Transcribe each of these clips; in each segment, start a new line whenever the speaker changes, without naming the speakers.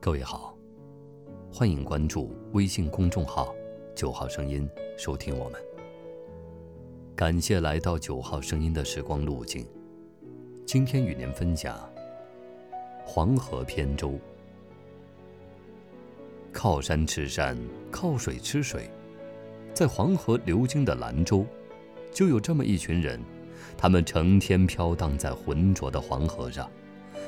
各位好，欢迎关注微信公众号“九号声音”，收听我们。感谢来到九号声音的时光路径。今天与您分享黄河扁舟。靠山吃山，靠水吃水，在黄河流经的兰州，就有这么一群人，他们成天飘荡在浑浊的黄河上，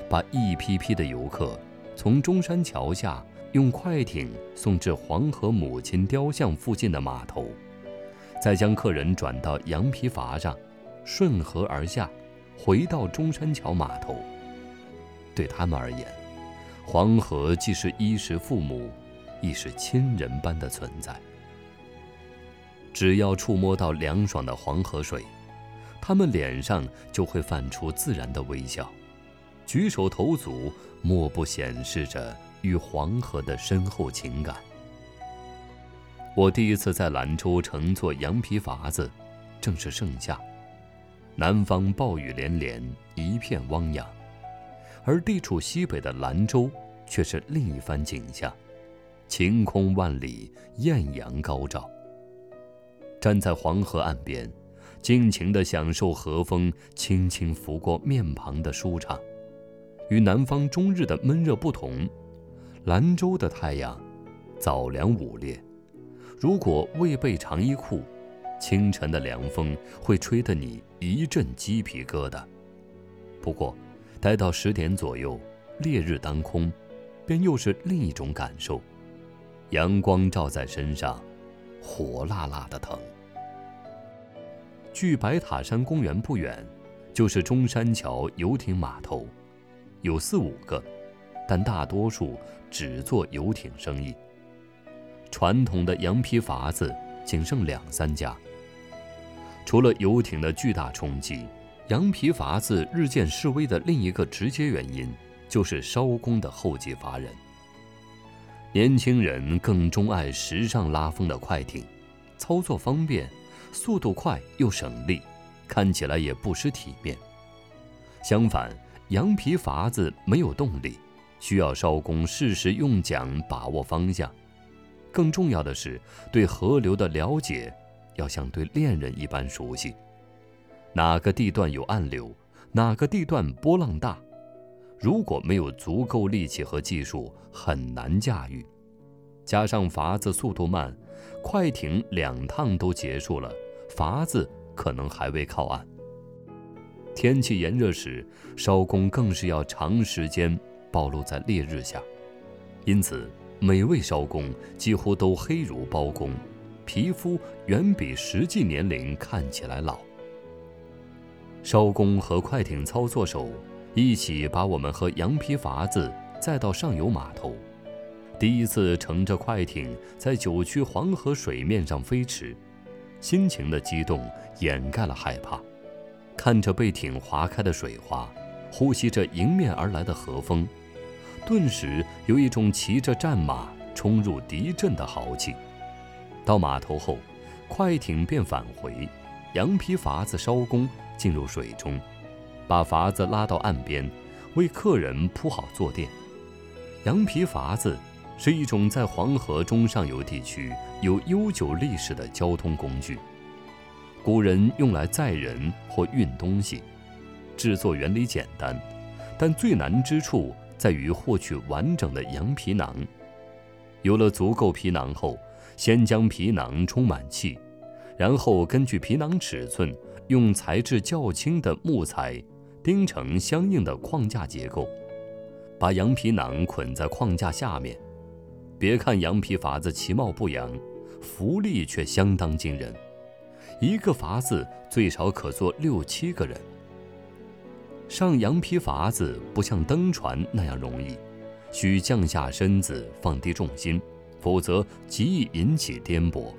把一批批的游客。从中山桥下用快艇送至黄河母亲雕像附近的码头，再将客人转到羊皮筏上，顺河而下，回到中山桥码头。对他们而言，黄河既是衣食父母，亦是亲人般的存在。只要触摸到凉爽的黄河水，他们脸上就会泛出自然的微笑。举手投足，莫不显示着与黄河的深厚情感。我第一次在兰州乘坐羊皮筏子，正是盛夏，南方暴雨连连，一片汪洋；而地处西北的兰州，却是另一番景象，晴空万里，艳阳高照。站在黄河岸边，尽情地享受河风轻轻拂过面庞的舒畅。与南方终日的闷热不同，兰州的太阳早凉午烈。如果未备长衣裤，清晨的凉风会吹得你一阵鸡皮疙瘩。不过，待到十点左右，烈日当空，便又是另一种感受。阳光照在身上，火辣辣的疼。距白塔山公园不远，就是中山桥游艇码头。有四五个，但大多数只做游艇生意。传统的羊皮筏子仅剩两三家。除了游艇的巨大冲击，羊皮筏子日渐式微的另一个直接原因，就是烧工的后继乏人。年轻人更钟爱时尚拉风的快艇，操作方便，速度快又省力，看起来也不失体面。相反，羊皮筏子没有动力，需要艄工适时用桨把握方向。更重要的是，对河流的了解要像对恋人一般熟悉。哪个地段有暗流，哪个地段波浪大，如果没有足够力气和技术，很难驾驭。加上筏子速度慢，快艇两趟都结束了，筏子可能还未靠岸。天气炎热时，烧工更是要长时间暴露在烈日下，因此每位烧工几乎都黑如包公，皮肤远比实际年龄看起来老。烧工和快艇操作手一起把我们和羊皮筏子载到上游码头，第一次乘着快艇在九曲黄河水面上飞驰，心情的激动掩盖了害怕。看着被艇划开的水花，呼吸着迎面而来的河风，顿时有一种骑着战马冲入敌阵的豪气。到码头后，快艇便返回，羊皮筏子烧工进入水中，把筏子拉到岸边，为客人铺好坐垫。羊皮筏子是一种在黄河中上游地区有悠久历史的交通工具。古人用来载人或运东西，制作原理简单，但最难之处在于获取完整的羊皮囊。有了足够皮囊后，先将皮囊充满气，然后根据皮囊尺寸，用材质较轻的木材钉成相应的框架结构，把羊皮囊捆在框架下面。别看羊皮筏子其貌不扬，浮力却相当惊人。一个筏子最少可坐六七个人。上羊皮筏子不像登船那样容易，需降下身子，放低重心，否则极易引起颠簸。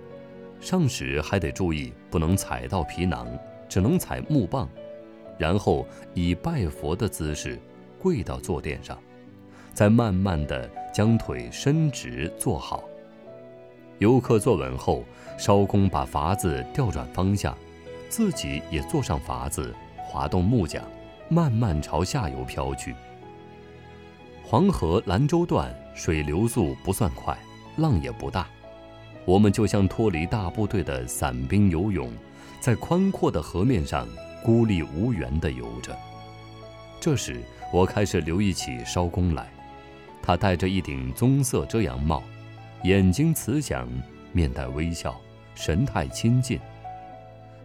上时还得注意不能踩到皮囊，只能踩木棒，然后以拜佛的姿势跪到坐垫上，再慢慢地将腿伸直坐好。游客坐稳后，艄公把筏子调转方向，自己也坐上筏子，滑动木桨，慢慢朝下游飘去。黄河兰州段水流速不算快，浪也不大，我们就像脱离大部队的散兵游泳，在宽阔的河面上孤立无援地游着。这时，我开始留意起艄公来，他戴着一顶棕色遮阳帽，眼睛慈祥，面带微笑，神态亲近。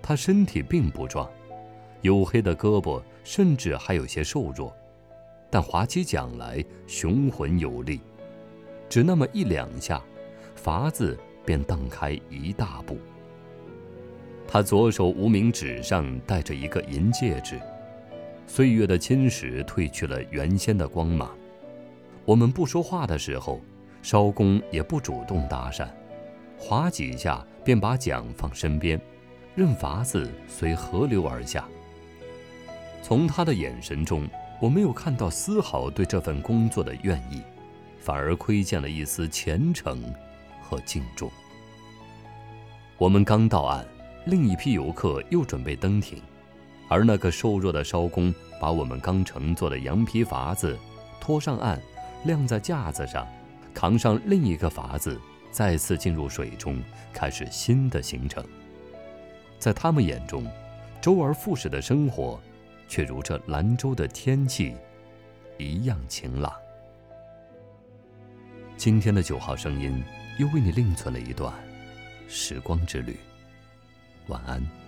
他身体并不壮，黝黑的胳膊甚至还有些瘦弱。但划起桨来雄浑有力，只那么一两下，筏子便荡开一大步。他左手无名指上戴着一个银戒指，岁月的侵蚀褪去了原先的光芒。我们不说话的时候，艄公也不主动搭讪，划几下便把桨放身边，任筏子随河流而下。从他的眼神中。我没有看到丝毫对这份工作的愿意，反而窥见了一丝虔诚和敬重。我们刚到岸，另一批游客又准备登艇，而那个瘦弱的艄公把我们刚乘坐的羊皮筏子拖上岸，晾在架子上，扛上另一个筏子，再次进入水中，开始新的行程。在他们眼中，周而复始的生活。却如这兰州的天气一样晴朗。今天的九号声音又为你另存了一段时光之旅。晚安。